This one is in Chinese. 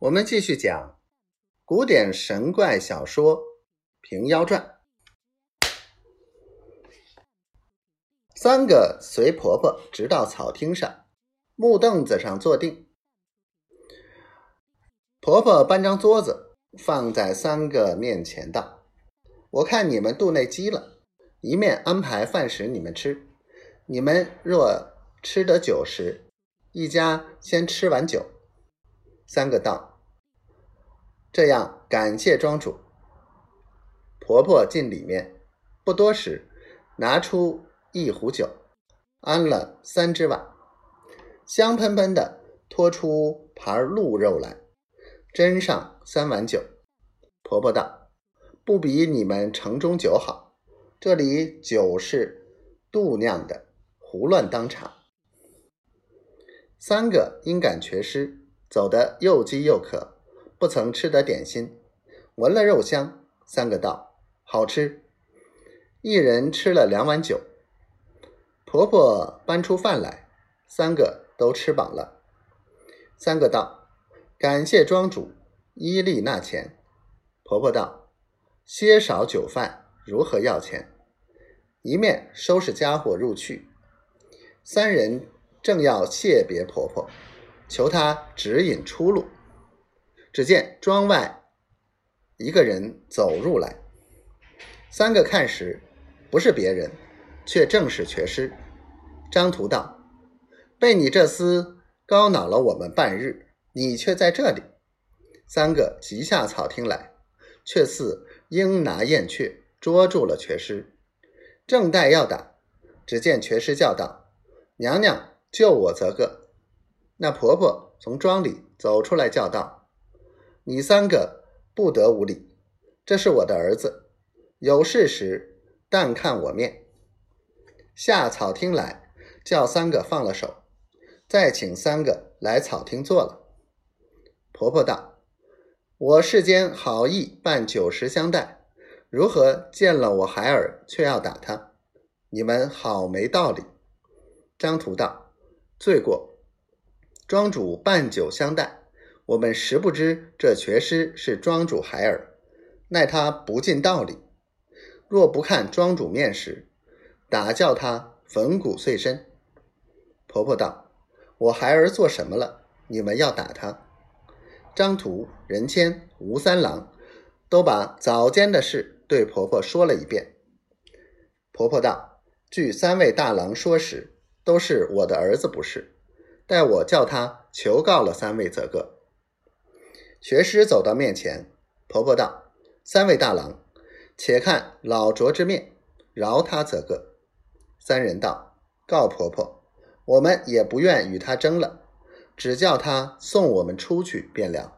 我们继续讲古典神怪小说《平妖传》。三个随婆婆直到草厅上，木凳子上坐定。婆婆搬张桌子放在三个面前，道：“我看你们肚内饥了，一面安排饭食你们吃。你们若吃得酒食，一家先吃完酒。”三个道：“这样感谢庄主。”婆婆进里面，不多时，拿出一壶酒，安了三只碗，香喷喷的拖出盘鹿肉来，斟上三碗酒。婆婆道：“不比你们城中酒好，这里酒是度酿的，胡乱当茶。”三个因感缺失。走得又饥又渴，不曾吃得点心，闻了肉香，三个道好吃。一人吃了两碗酒。婆婆搬出饭来，三个都吃饱了。三个道感谢庄主依例纳钱。婆婆道些少酒饭如何要钱？一面收拾家伙入去。三人正要谢别婆婆。求他指引出路。只见庄外一个人走入来，三个看时，不是别人，却正是瘸师。张图道：“被你这厮高恼了我们半日，你却在这里。”三个急下草厅来，却似鹰拿燕雀，捉住了瘸师。正待要打，只见瘸师叫道：“娘娘，救我则个！”那婆婆从庄里走出来，叫道：“你三个不得无礼！这是我的儿子，有事时但看我面。”下草厅来，叫三个放了手，再请三个来草厅坐了。婆婆道：“我世间好意办酒食相待，如何见了我孩儿却要打他？你们好没道理。”张图道：“罪过。”庄主办酒相待，我们实不知这瘸尸是庄主孩儿，奈他不尽道理。若不看庄主面时，打叫他粉骨碎身。婆婆道：“我孩儿做什么了？你们要打他？”张图、任谦、吴三郎都把早间的事对婆婆说了一遍。婆婆道：“据三位大郎说时，都是我的儿子不是。”待我叫他求告了三位则个。学师走到面前，婆婆道：“三位大郎，且看老拙之面，饶他则个。”三人道：“告婆婆，我们也不愿与他争了，只叫他送我们出去便了。”